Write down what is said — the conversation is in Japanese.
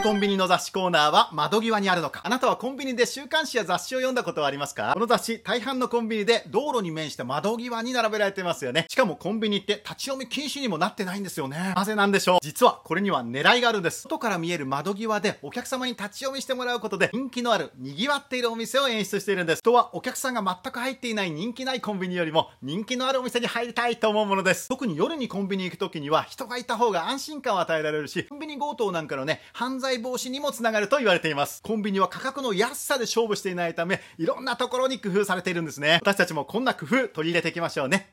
ぜコンビニの雑誌コーナーは窓際にあるのかあなたはコンビニで週刊誌や雑誌を読んだことはありますか？この雑誌、大半のコンビニで道路に面した窓際に並べられてますよね。しかもコンビニって立ち読み禁止にもなってないんですよね。なぜなんでしょう？実はこれには狙いがあるんです。外から見える窓際でお客様に立ち読みしてもらうことで人気のある、賑わっているお店を演出しているんです。人はお客さんが全く入っていない人気ないコンビニよりも人気のあるお店に入りたいと思うものです。特に夜にコンビニ行く時には人がいた方が安心感を与えられるし、コンビニ強盗なんかのね、犯罪防止にもつながると言われています。コンビニは価格の安さで勝負していないため、いろんなところに工夫されているんですね。私たちもこんな工夫取り入れていきましょうね。